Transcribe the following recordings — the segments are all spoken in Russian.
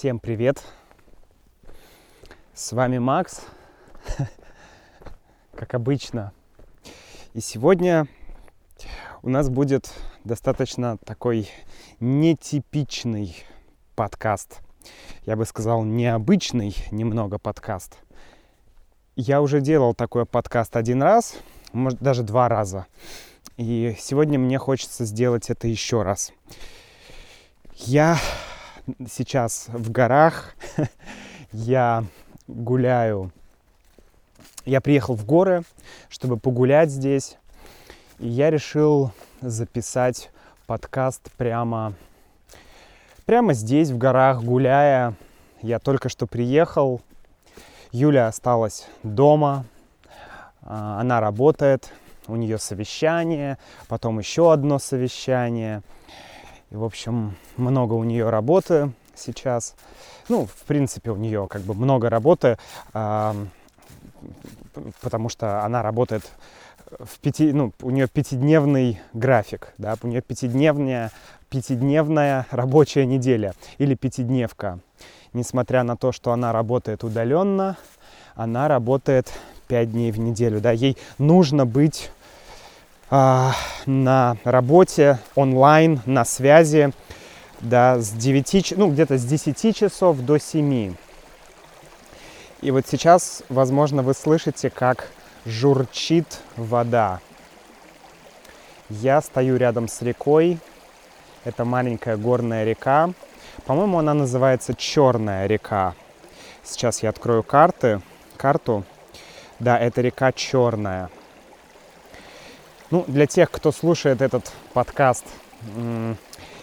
Всем привет! С вами Макс, как обычно. И сегодня у нас будет достаточно такой нетипичный подкаст. Я бы сказал, необычный немного подкаст. Я уже делал такой подкаст один раз, может даже два раза. И сегодня мне хочется сделать это еще раз. Я сейчас в горах, я гуляю. Я приехал в горы, чтобы погулять здесь. И я решил записать подкаст прямо, прямо здесь, в горах, гуляя. Я только что приехал. Юля осталась дома. А, она работает. У нее совещание, потом еще одно совещание. И, в общем, много у нее работы сейчас. Ну, в принципе, у нее как бы много работы, потому что она работает в пяти, ну, у нее пятидневный график, да, у нее пятидневная, пятидневная рабочая неделя или пятидневка. Несмотря на то, что она работает удаленно, она работает пять дней в неделю, да, ей нужно быть на работе онлайн, на связи, да, с 9, ну, где-то с 10 часов до 7. И вот сейчас, возможно, вы слышите, как журчит вода. Я стою рядом с рекой. Это маленькая горная река. По-моему, она называется Черная река. Сейчас я открою карты, карту. Да, это река Черная. Ну, для тех, кто слушает этот подкаст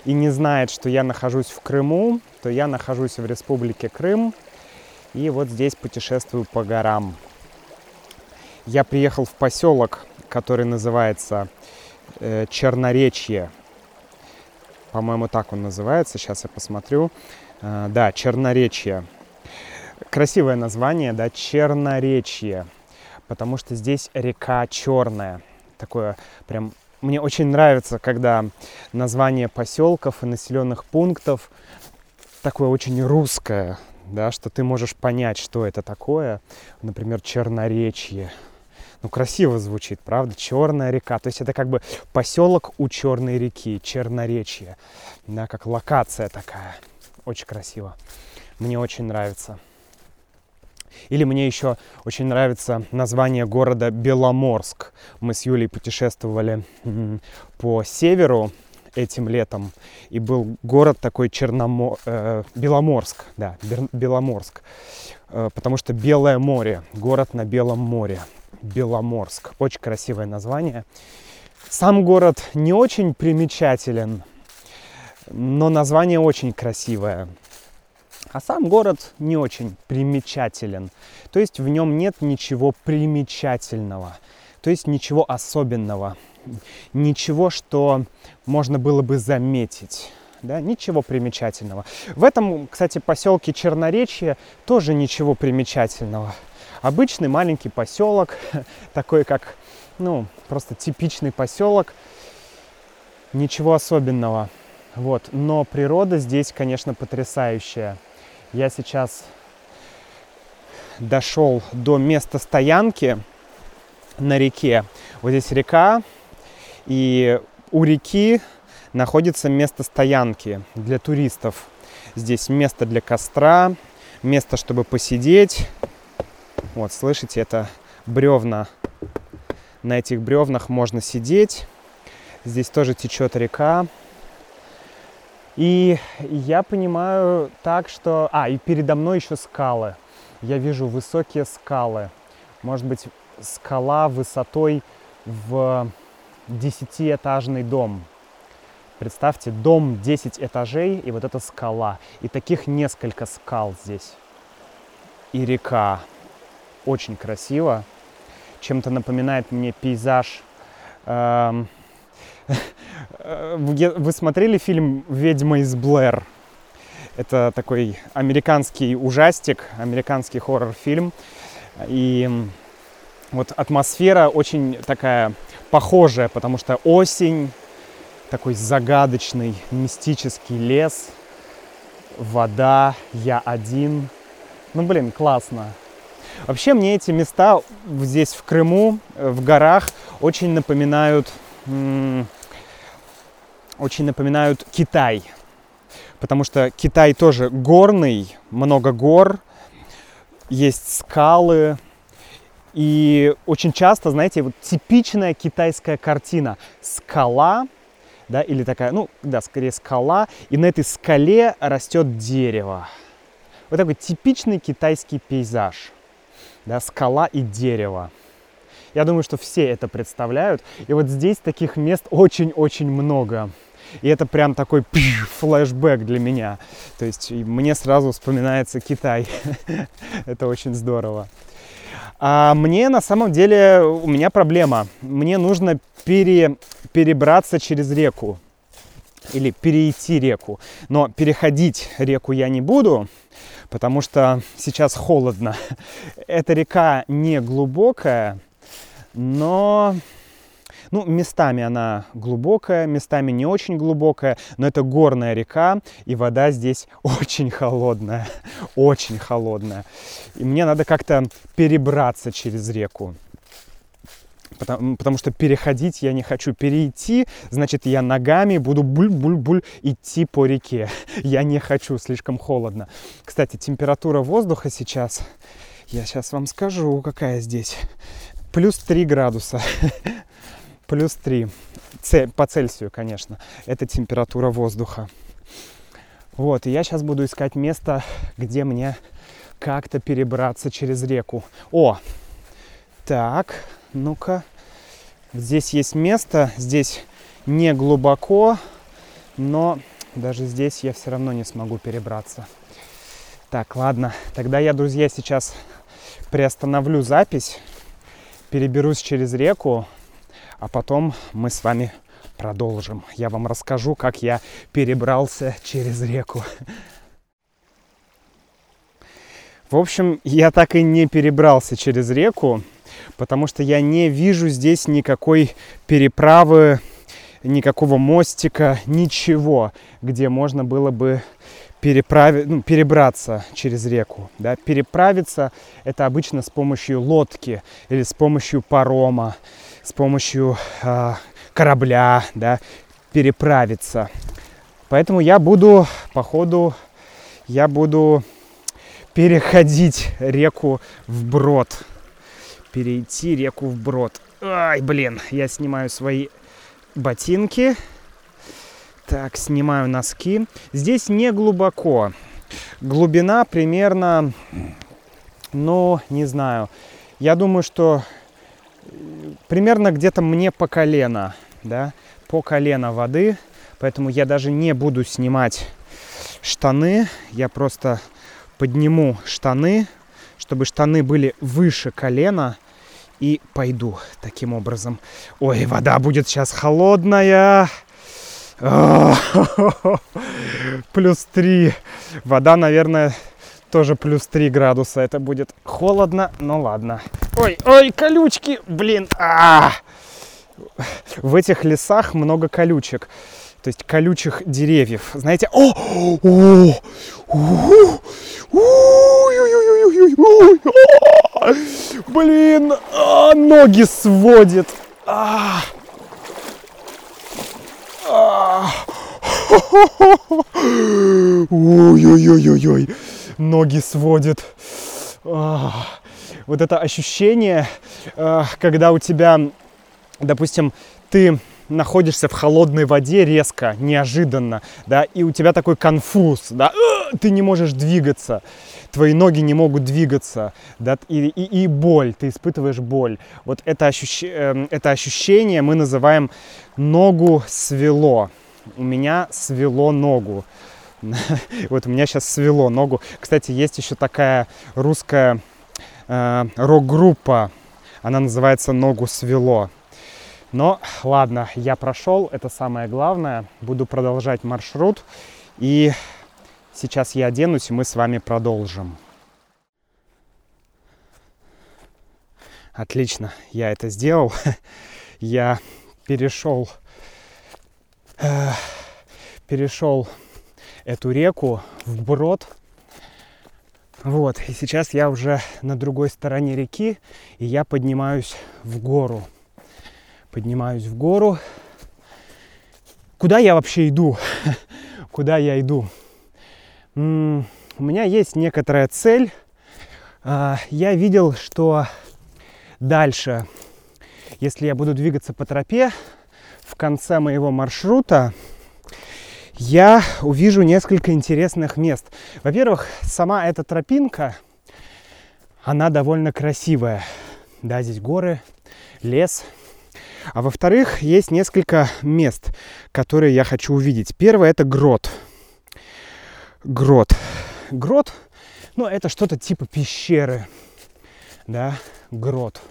и не знает, что я нахожусь в Крыму, то я нахожусь в Республике Крым и вот здесь путешествую по горам. Я приехал в поселок, который называется э, Черноречье. По-моему, так он называется. Сейчас я посмотрю. Э, да, Черноречье. Красивое название, да, Черноречье. Потому что здесь река черная такое прям мне очень нравится, когда название поселков и населенных пунктов такое очень русское, да, что ты можешь понять, что это такое. Например, Черноречье. Ну, красиво звучит, правда? Черная река. То есть это как бы поселок у Черной реки, Черноречье. Да, как локация такая. Очень красиво. Мне очень нравится. Или мне еще очень нравится название города Беломорск. Мы с Юлей путешествовали по северу этим летом, и был город такой Черномо... э, Беломорск, да, Беломорск, э, потому что Белое море, город на Белом море, Беломорск. Очень красивое название. Сам город не очень примечателен, но название очень красивое. А сам город не очень примечателен. То есть в нем нет ничего примечательного. То есть ничего особенного. Ничего, что можно было бы заметить. Да, ничего примечательного. В этом, кстати, поселке Черноречье тоже ничего примечательного. Обычный маленький поселок, такой как, ну, просто типичный поселок. Ничего особенного. Вот. Но природа здесь, конечно, потрясающая. Я сейчас дошел до места стоянки на реке. Вот здесь река, и у реки находится место стоянки для туристов. Здесь место для костра, место, чтобы посидеть. Вот, слышите, это бревна. На этих бревнах можно сидеть. Здесь тоже течет река. И я понимаю так, что... А, и передо мной еще скалы. Я вижу высокие скалы. Может быть, скала высотой в десятиэтажный дом. Представьте, дом 10 этажей, и вот эта скала. И таких несколько скал здесь. И река. Очень красиво. Чем-то напоминает мне пейзаж эм, вы смотрели фильм «Ведьма из Блэр»? Это такой американский ужастик, американский хоррор-фильм. И вот атмосфера очень такая похожая, потому что осень, такой загадочный, мистический лес, вода, я один. Ну, блин, классно. Вообще мне эти места здесь в Крыму, э, в горах, очень напоминают, очень напоминают Китай. Потому что Китай тоже горный, много гор, есть скалы. И очень часто, знаете, вот типичная китайская картина. Скала, да, или такая, ну, да, скорее скала, и на этой скале растет дерево. Вот такой типичный китайский пейзаж. Да, скала и дерево. Я думаю, что все это представляют. И вот здесь таких мест очень-очень много. И это прям такой флешбэк для меня. То есть мне сразу вспоминается Китай. это очень здорово. А мне на самом деле, у меня проблема. Мне нужно пере, перебраться через реку или перейти реку. Но переходить реку я не буду, потому что сейчас холодно. Эта река не глубокая, но ну, местами она глубокая, местами не очень глубокая, но это горная река, и вода здесь очень холодная, очень холодная. И мне надо как-то перебраться через реку. Потому, потому что переходить я не хочу. Перейти, значит, я ногами буду буль-буль-буль идти по реке. Я не хочу, слишком холодно. Кстати, температура воздуха сейчас, я сейчас вам скажу, какая здесь. Плюс 3 градуса. плюс 3 по Цельсию, конечно. Это температура воздуха. Вот, и я сейчас буду искать место, где мне как-то перебраться через реку. О, так, ну-ка. Здесь есть место, здесь не глубоко, но даже здесь я все равно не смогу перебраться. Так, ладно, тогда я, друзья, сейчас приостановлю запись, переберусь через реку, а потом мы с вами продолжим. Я вам расскажу, как я перебрался через реку. В общем, я так и не перебрался через реку, потому что я не вижу здесь никакой переправы, никакого мостика, ничего, где можно было бы переправи, ну, перебраться через реку. Да? Переправиться это обычно с помощью лодки или с помощью парома с помощью э, корабля, да, переправиться. Поэтому я буду, по ходу, я буду переходить реку вброд. Перейти реку вброд. Ай, блин, я снимаю свои ботинки. Так, снимаю носки. Здесь не глубоко. Глубина примерно, ну, не знаю. Я думаю, что примерно где-то мне по колено, да, по колено воды, поэтому я даже не буду снимать штаны, я просто подниму штаны, чтобы штаны были выше колена, и пойду таким образом. Ой, вода будет сейчас холодная. Плюс три. Вода, наверное, тоже плюс 3 градуса. Это будет холодно, но ладно. Ой, ой, колючки, блин. А -а -а. В этих лесах много колючек. То есть колючих деревьев. Знаете, о, блин, ноги сводит. А, а, Ой-ой-ой-ой-ой ноги сводит. Вот это ощущение, когда у тебя, допустим, ты находишься в холодной воде резко, неожиданно, да, и у тебя такой конфуз, да, ты не можешь двигаться, твои ноги не могут двигаться, да, и, и, и боль, ты испытываешь боль. Вот это, ощущ... Эм, это ощущение мы называем ногу свело. У меня свело ногу. вот у меня сейчас свело ногу. Кстати, есть еще такая русская э, рок-группа. Она называется «Ногу свело». Но ладно, я прошел, это самое главное. Буду продолжать маршрут. И сейчас я оденусь, и мы с вами продолжим. Отлично, я это сделал. я перешел, э, перешел эту реку вброд. Вот, и сейчас я уже на другой стороне реки, и я поднимаюсь в гору. Поднимаюсь в гору. Куда я вообще иду? Куда я иду? У меня есть некоторая цель. А, я видел, что дальше, если я буду двигаться по тропе, в конце моего маршрута я увижу несколько интересных мест. Во-первых, сама эта тропинка, она довольно красивая. Да, здесь горы, лес. А во-вторых, есть несколько мест, которые я хочу увидеть. Первое – это грот. Грот. Грот, ну, это что-то типа пещеры, да, грот.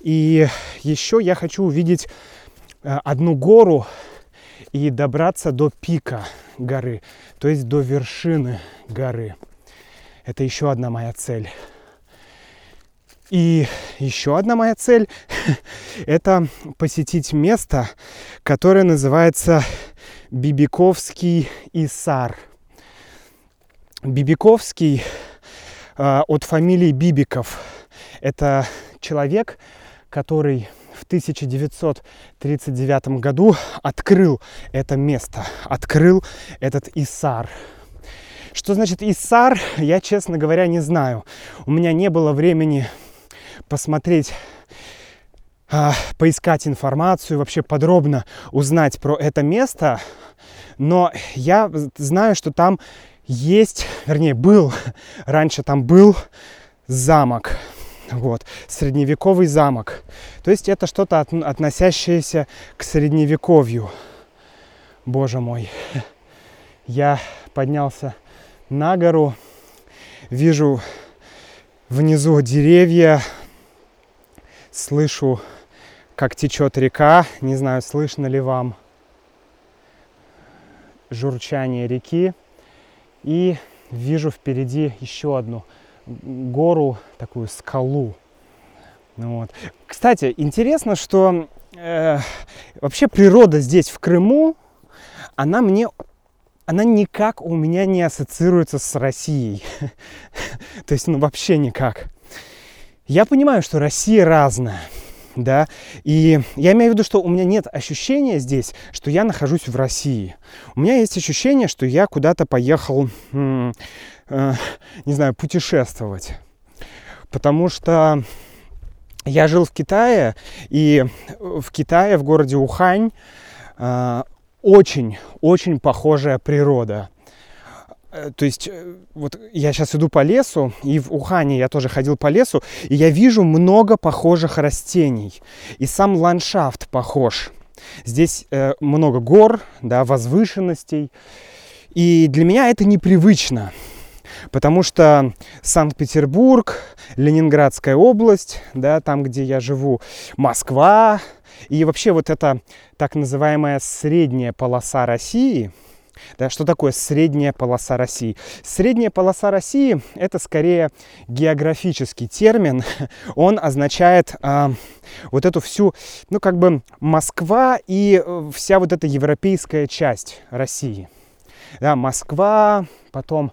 И еще я хочу увидеть э, одну гору, и добраться до пика горы, то есть до вершины горы. Это еще одна моя цель. И еще одна моя цель – это посетить место, которое называется Бибиковский Исар. Бибиковский э, от фамилии Бибиков. Это человек, который в 1939 году открыл это место, открыл этот Исар. Что значит Исар, я, честно говоря, не знаю. У меня не было времени посмотреть а, поискать информацию, вообще подробно узнать про это место. Но я знаю, что там есть, вернее, был, раньше там был замок. Вот, средневековый замок. То есть это что-то от, относящееся к средневековью. Боже мой. Я поднялся на гору, вижу внизу деревья, слышу, как течет река. Не знаю, слышно ли вам журчание реки. И вижу впереди еще одну гору, такую скалу. Ну вот. Кстати, интересно, что э, вообще природа здесь, в Крыму, она мне она никак у меня не ассоциируется с Россией. То есть, ну, вообще никак. Я понимаю, что Россия разная, да, и я имею в виду, что у меня нет ощущения здесь, что я нахожусь в России. У меня есть ощущение, что я куда-то поехал Э, не знаю, путешествовать. Потому что я жил в Китае, и в Китае, в городе Ухань, очень-очень э, похожая природа. Э, то есть, вот я сейчас иду по лесу, и в Ухане я тоже ходил по лесу, и я вижу много похожих растений. И сам ландшафт похож. Здесь э, много гор, да, возвышенностей. И для меня это непривычно. Потому что Санкт-Петербург, Ленинградская область, да, там, где я живу, Москва, и вообще вот эта так называемая средняя полоса России, да, что такое средняя полоса России? Средняя полоса России – это скорее географический термин. Он означает э, вот эту всю, ну как бы Москва и э, вся вот эта европейская часть России. Да, Москва, потом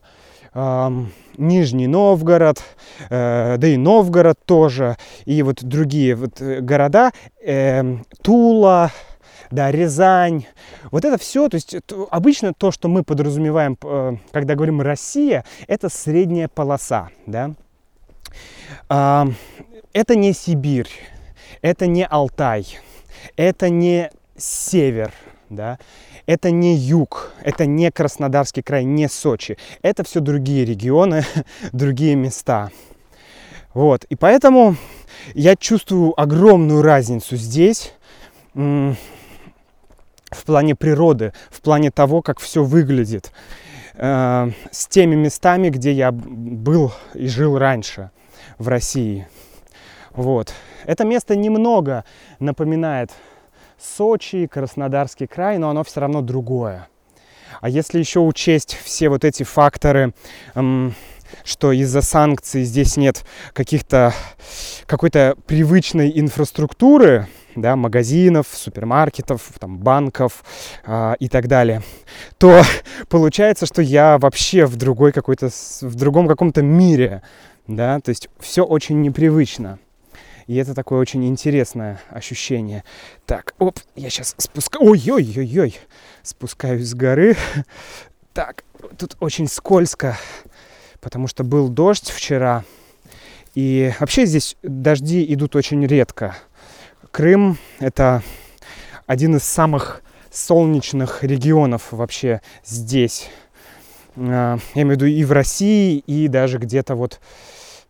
Нижний Новгород, э, да и Новгород тоже, и вот другие вот э, города, э, Тула, да, Рязань. Вот это все, то есть обычно то, что мы подразумеваем, э, когда говорим Россия, это средняя полоса, да. Это не Сибирь, это не Алтай, это не север, да, это не юг, это не Краснодарский край, не Сочи. Это все другие регионы, другие места. Вот, и поэтому я чувствую огромную разницу здесь в плане природы, в плане того, как все выглядит, э, с теми местами, где я был и жил раньше в России. Вот. Это место немного напоминает Сочи, Краснодарский край, но оно все равно другое. А если еще учесть все вот эти факторы, эм, что из-за санкций здесь нет каких-то какой-то привычной инфраструктуры, да, магазинов, супермаркетов, там, банков э, и так далее, то получается, что я вообще в другой какой-то, в другом каком-то мире, да, то есть все очень непривычно. И это такое очень интересное ощущение. Так, оп, я сейчас спускаюсь. Ой-ой-ой-ой. Спускаюсь с горы. Так, тут очень скользко, потому что был дождь вчера. И вообще здесь дожди идут очень редко. Крым — это один из самых солнечных регионов вообще здесь. А, я имею в виду и в России, и даже где-то вот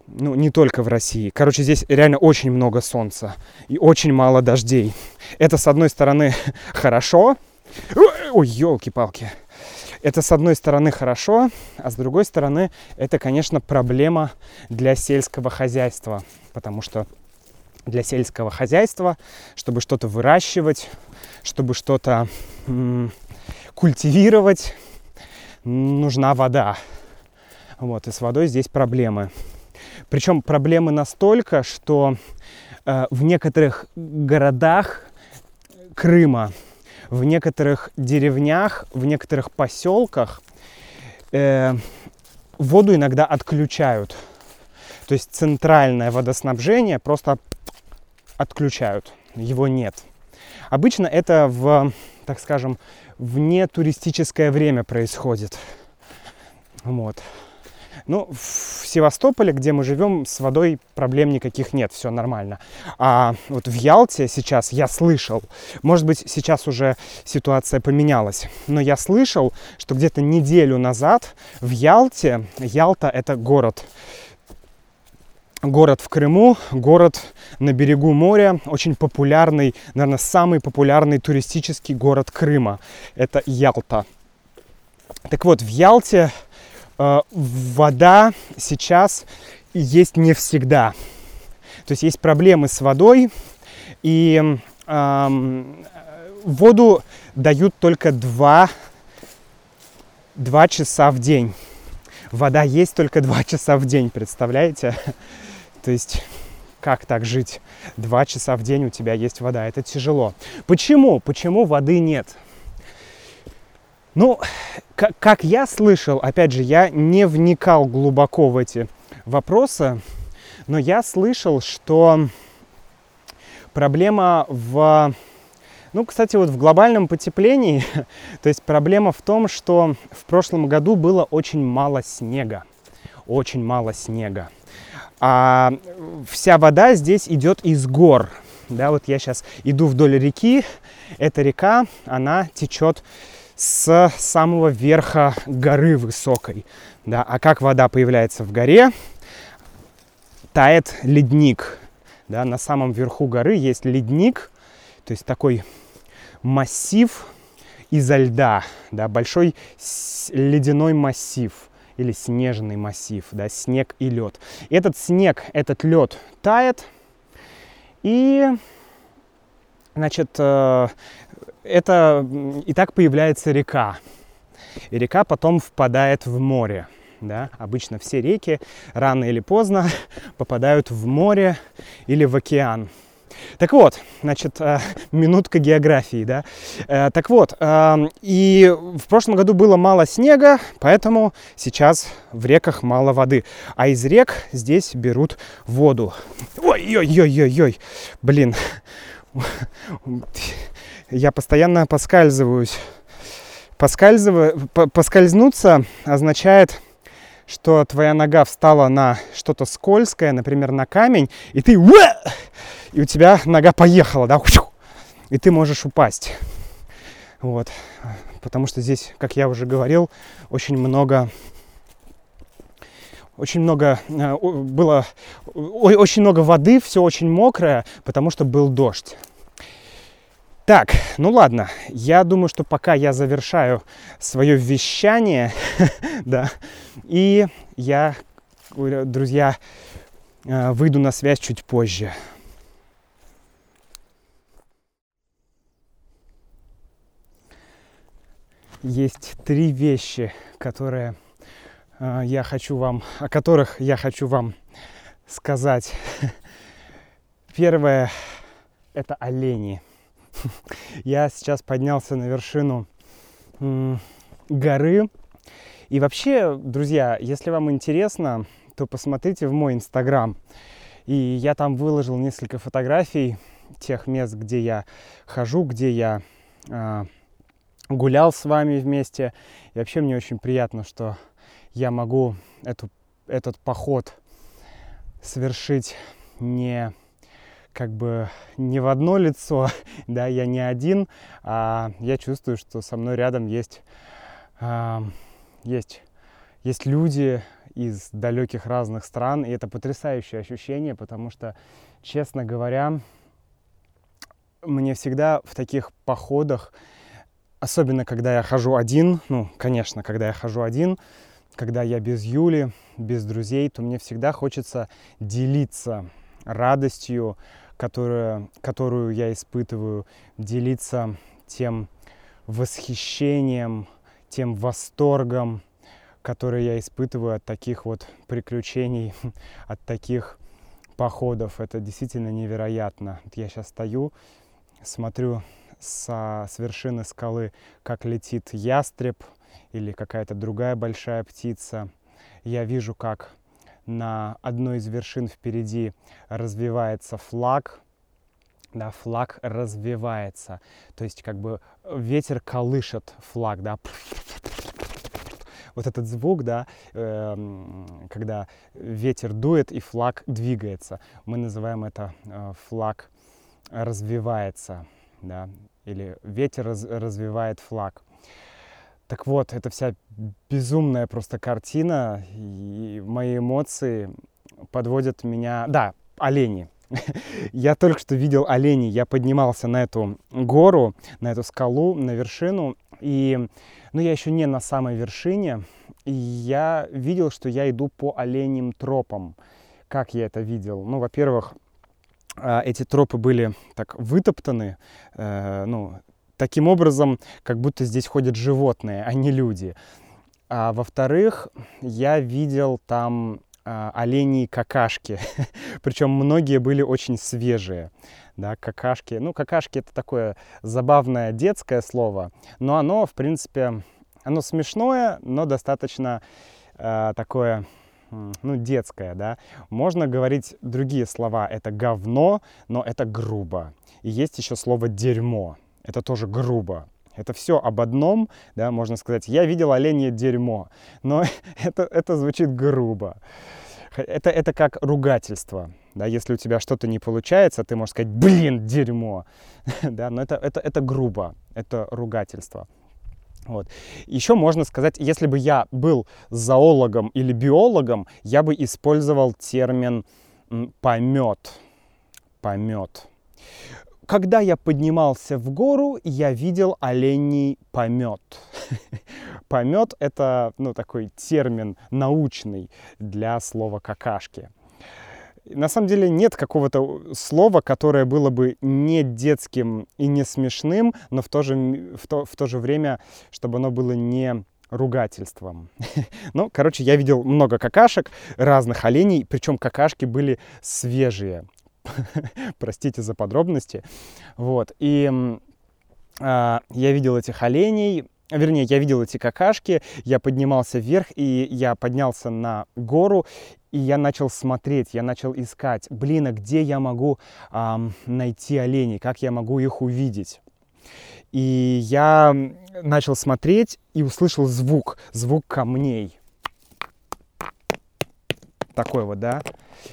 ну, не только в России. Короче, здесь реально очень много солнца и очень мало дождей. Это, с одной стороны, хорошо. Ой, елки-палки. Это, с одной стороны, хорошо, а с другой стороны, это, конечно, проблема для сельского хозяйства. Потому что для сельского хозяйства, чтобы что-то выращивать, чтобы что-то м- культивировать, нужна вода. Вот, и с водой здесь проблемы. Причем проблемы настолько, что э, в некоторых городах Крыма, в некоторых деревнях, в некоторых поселках э, воду иногда отключают. То есть центральное водоснабжение просто отключают, его нет. Обычно это в, так скажем, вне туристическое время происходит. Вот. Ну, в Севастополе, где мы живем, с водой проблем никаких нет, все нормально. А вот в Ялте сейчас я слышал, может быть, сейчас уже ситуация поменялась, но я слышал, что где-то неделю назад в Ялте, Ялта это город, город в Крыму, город на берегу моря, очень популярный, наверное, самый популярный туристический город Крыма. Это Ялта. Так вот, в Ялте вода сейчас есть не всегда. То есть есть проблемы с водой, и э, воду дают только 2, 2 часа в день. Вода есть только 2 часа в день, представляете? То есть как так жить? Два часа в день у тебя есть вода. Это тяжело. Почему? Почему воды нет? Ну, как, как я слышал, опять же, я не вникал глубоко в эти вопросы, но я слышал, что проблема в... Ну, кстати, вот в глобальном потеплении, то есть проблема в том, что в прошлом году было очень мало снега. Очень мало снега. А вся вода здесь идет из гор. Да, вот я сейчас иду вдоль реки. Эта река, она течет с самого верха горы высокой. Да? А как вода появляется в горе? Тает ледник. Да? На самом верху горы есть ледник, то есть такой массив изо льда, да? большой ледяной массив или снежный массив, да, снег и лед. Этот снег, этот лед тает, и, значит, э, это и так появляется река. И река потом впадает в море. Да? Обычно все реки рано или поздно попадают в море или в океан. Так вот, значит, э, минутка географии, да. Э, так вот, эм, и в прошлом году было мало снега, поэтому сейчас в реках мало воды. А из рек здесь берут воду. Ой-ой-ой-ой-ой, блин, я постоянно поскальзываюсь. Поскальзыв... Поскользнуться означает, что твоя нога встала на что-то скользкое, например, на камень, и ты... И у тебя нога поехала, да? И ты можешь упасть. Вот. Потому что здесь, как я уже говорил, очень много очень много э, было очень много воды, все очень мокрое, потому что был дождь. Так, ну ладно, я думаю, что пока я завершаю свое вещание, да, и я, друзья, э, выйду на связь чуть позже. Есть три вещи, которые э, я хочу вам, о которых я хочу вам сказать. Первое это олени. Я сейчас поднялся на вершину горы. И вообще, друзья, если вам интересно, то посмотрите в мой инстаграм. И я там выложил несколько фотографий тех мест, где я хожу, где я э, гулял с вами вместе. И вообще мне очень приятно, что я могу эту, этот поход совершить не как бы не в одно лицо, да, я не один, а я чувствую, что со мной рядом есть, есть, есть люди из далеких разных стран, и это потрясающее ощущение, потому что, честно говоря, мне всегда в таких походах, особенно когда я хожу один, ну, конечно, когда я хожу один, когда я без Юли, без друзей, то мне всегда хочется делиться радостью, которая, которую я испытываю, делиться тем восхищением, тем восторгом, который я испытываю от таких вот приключений, от таких походов. Это действительно невероятно. Я сейчас стою, смотрю со, с вершины скалы, как летит ястреб или какая-то другая большая птица. Я вижу, как на одной из вершин впереди развивается флаг, да, флаг развивается, то есть как бы ветер колышет флаг, да, вот этот звук, да, э, когда ветер дует и флаг двигается, мы называем это э, флаг развивается, да, или ветер раз, развивает флаг. Так вот, это вся безумная просто картина, и мои эмоции подводят меня... Да, олени. Я только что видел оленей. Я поднимался на эту гору, на эту скалу, на вершину. И, ну, я еще не на самой вершине. И я видел, что я иду по оленьим тропам. Как я это видел? Ну, во-первых, а, эти тропы были так вытоптаны, э, ну, таким образом, как будто здесь ходят животные, а не люди. А во-вторых, я видел там а, оленей какашки, причем многие были очень свежие. Да, какашки. Ну, какашки это такое забавное детское слово, но оно, в принципе, оно смешное, но достаточно э, такое, ну, детское, да. Можно говорить другие слова. Это говно, но это грубо. И есть еще слово дерьмо это тоже грубо. Это все об одном, да, можно сказать, я видел оленье дерьмо, но это, это звучит грубо. Это, это как ругательство, да, если у тебя что-то не получается, ты можешь сказать, блин, дерьмо, да, но это, это, это грубо, это ругательство. Вот. Еще можно сказать, если бы я был зоологом или биологом, я бы использовал термин помет. Помет когда я поднимался в гору, я видел оленей помет. помет — это ну, такой термин научный для слова какашки. На самом деле нет какого-то слова, которое было бы не детским и не смешным, но в то же, в то, в то же время, чтобы оно было не ругательством. ну, короче, я видел много какашек, разных оленей, причем какашки были свежие. Простите за подробности. Вот. И э, я видел этих оленей, вернее, я видел эти какашки, я поднимался вверх, и я поднялся на гору, и я начал смотреть, я начал искать, блин, а где я могу э, найти оленей, как я могу их увидеть. И я начал смотреть и услышал звук, звук камней. Такой вот, да.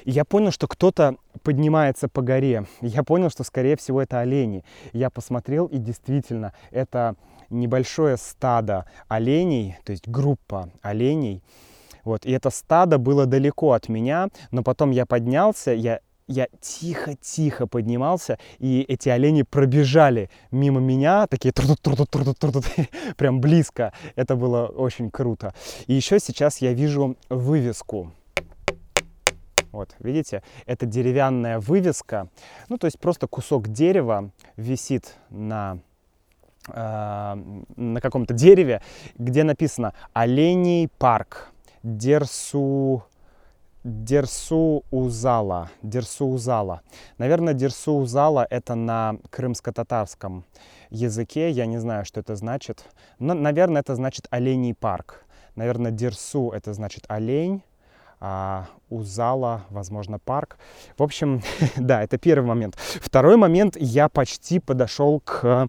И я понял, что кто-то поднимается по горе. Я понял, что, скорее всего, это олени. Я посмотрел, и действительно, это небольшое стадо оленей, то есть группа оленей. Вот, и это стадо было далеко от меня, но потом я поднялся, я я тихо-тихо поднимался, и эти олени пробежали мимо меня, такие прям близко. Это было очень круто. И еще сейчас я вижу вывеску вот, видите, это деревянная вывеска, ну, то есть просто кусок дерева висит на, э, на каком-то дереве, где написано «Оленей парк Дерсу Дерсу Узала. Дерсу Узала. Наверное, Дерсу Узала это на крымско-татарском языке. Я не знаю, что это значит. Но, наверное, это значит оленей парк. Наверное, Дерсу это значит олень а у зала, возможно, парк. В общем, да, это первый момент. Второй момент, я почти подошел к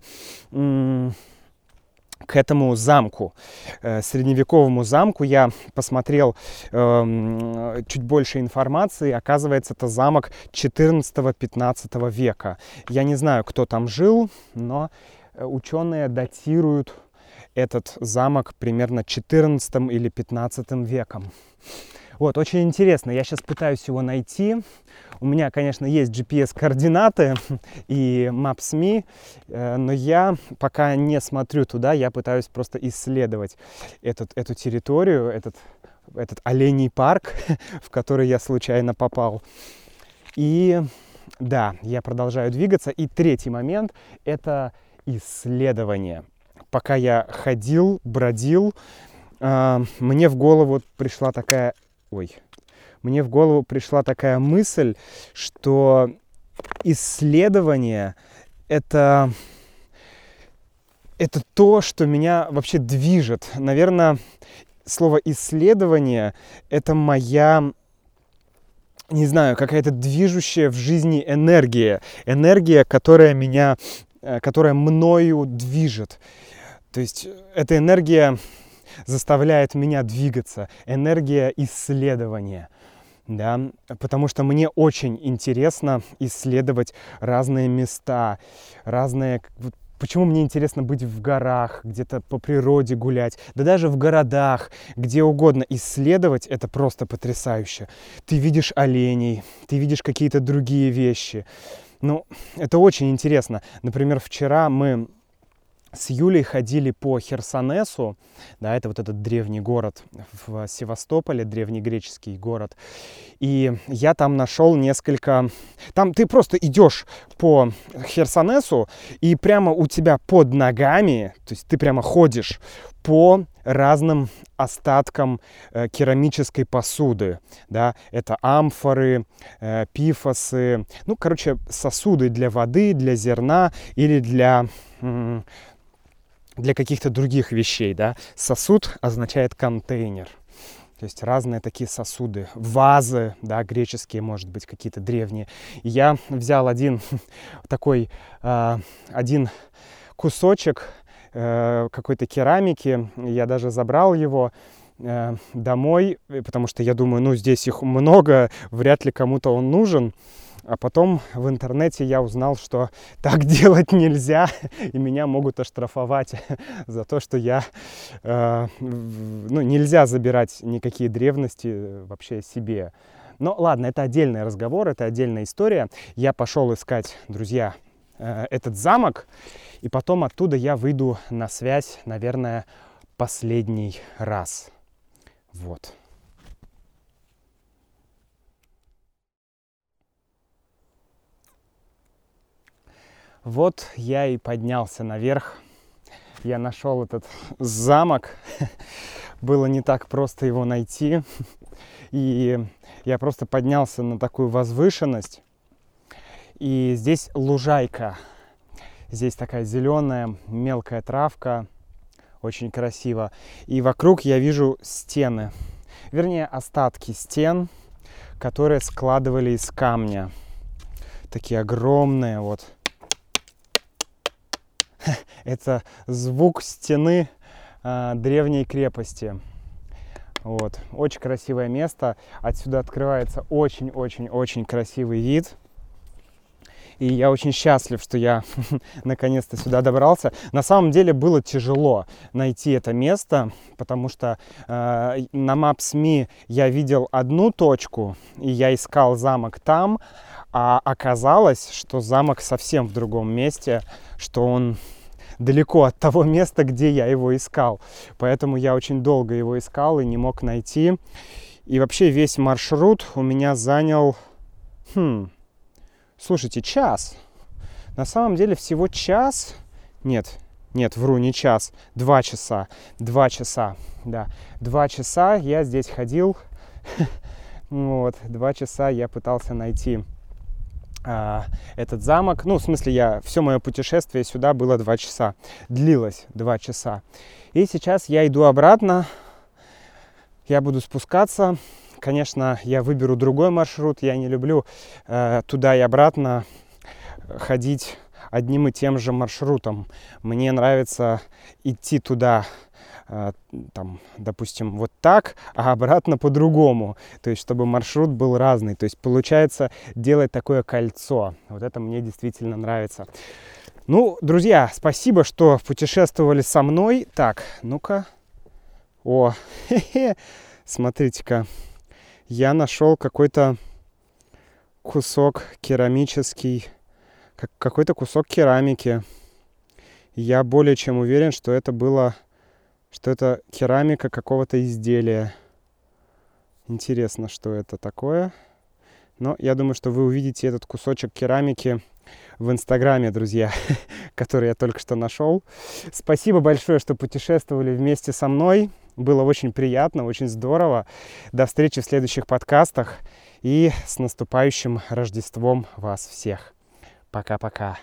к этому замку, э, средневековому замку. Я посмотрел э, чуть больше информации. Оказывается, это замок 14-15 века. Я не знаю, кто там жил, но э, ученые датируют этот замок примерно 14 или 15 веком. Вот, очень интересно. Я сейчас пытаюсь его найти. У меня, конечно, есть GPS-координаты и Maps.me, э, но я пока не смотрю туда, я пытаюсь просто исследовать этот, эту территорию, этот, этот оленей парк, в который я случайно попал. И да, я продолжаю двигаться. И третий момент — это исследование. Пока я ходил, бродил, э, мне в голову пришла такая ой, мне в голову пришла такая мысль, что исследование это это то, что меня вообще движет. Наверное, слово исследование это моя не знаю, какая-то движущая в жизни энергия, энергия, которая меня, э, которая мною движет. То есть эта энергия заставляет меня двигаться, энергия исследования. Да, потому что мне очень интересно исследовать разные места, разные Почему мне интересно быть в горах, где-то по природе гулять, да даже в городах, где угодно. Исследовать это просто потрясающе. Ты видишь оленей, ты видишь какие-то другие вещи. Ну, это очень интересно. Например, вчера мы с Юлей ходили по Херсонесу, да, это вот этот древний город в Севастополе, древний греческий город. И я там нашел несколько... Там ты просто идешь по Херсонесу, и прямо у тебя под ногами, то есть ты прямо ходишь по разным остаткам э, керамической посуды. Да? Это амфоры, э, пифосы, ну, короче, сосуды для воды, для зерна или для для каких-то других вещей, да. Сосуд означает контейнер. То есть разные такие сосуды, вазы, да, греческие, может быть, какие-то древние. И я взял один такой, э, один кусочек э, какой-то керамики, я даже забрал его э, домой, потому что я думаю, ну, здесь их много, вряд ли кому-то он нужен. А потом в интернете я узнал, что так делать нельзя, и меня могут оштрафовать за то, что я... Э, ну, нельзя забирать никакие древности вообще себе. Но ладно, это отдельный разговор, это отдельная история. Я пошел искать, друзья, э, этот замок, и потом оттуда я выйду на связь, наверное, последний раз. Вот. Вот я и поднялся наверх. Я нашел этот замок. Было не так просто его найти. И я просто поднялся на такую возвышенность. И здесь лужайка. Здесь такая зеленая мелкая травка. Очень красиво. И вокруг я вижу стены. Вернее, остатки стен, которые складывали из камня. Такие огромные вот это звук стены э, древней крепости. Вот. Очень красивое место. Отсюда открывается очень-очень-очень красивый вид. И я очень счастлив, что я наконец-то сюда добрался. На самом деле было тяжело найти это место, потому что э, на Maps.me я видел одну точку, и я искал замок там, а оказалось, что замок совсем в другом месте, что он далеко от того места, где я его искал. Поэтому я очень долго его искал и не мог найти. И вообще весь маршрут у меня занял, хм, слушайте, час. На самом деле всего час, нет, нет, вру, не час, два часа, два часа, да, два часа я здесь ходил Вот, два часа я пытался найти а, этот замок. Ну, в смысле, я все мое путешествие сюда было два часа. Длилось два часа. И сейчас я иду обратно. Я буду спускаться. Конечно, я выберу другой маршрут. Я не люблю э, туда и обратно ходить одним и тем же маршрутом. Мне нравится идти туда а, там, допустим, вот так, а обратно по-другому. То есть, чтобы маршрут был разный. То есть, получается делать такое кольцо. Вот это мне действительно нравится. Ну, друзья, спасибо, что путешествовали со мной. Так, ну-ка. О, смотрите-ка. Я нашел какой-то кусок керамический, какой-то кусок керамики. Я более чем уверен, что это было что это керамика какого-то изделия. Интересно, что это такое. Но я думаю, что вы увидите этот кусочек керамики в Инстаграме, друзья, который я только что нашел. Спасибо большое, что путешествовали вместе со мной. Было очень приятно, очень здорово. До встречи в следующих подкастах. И с наступающим Рождеством вас всех. Пока-пока.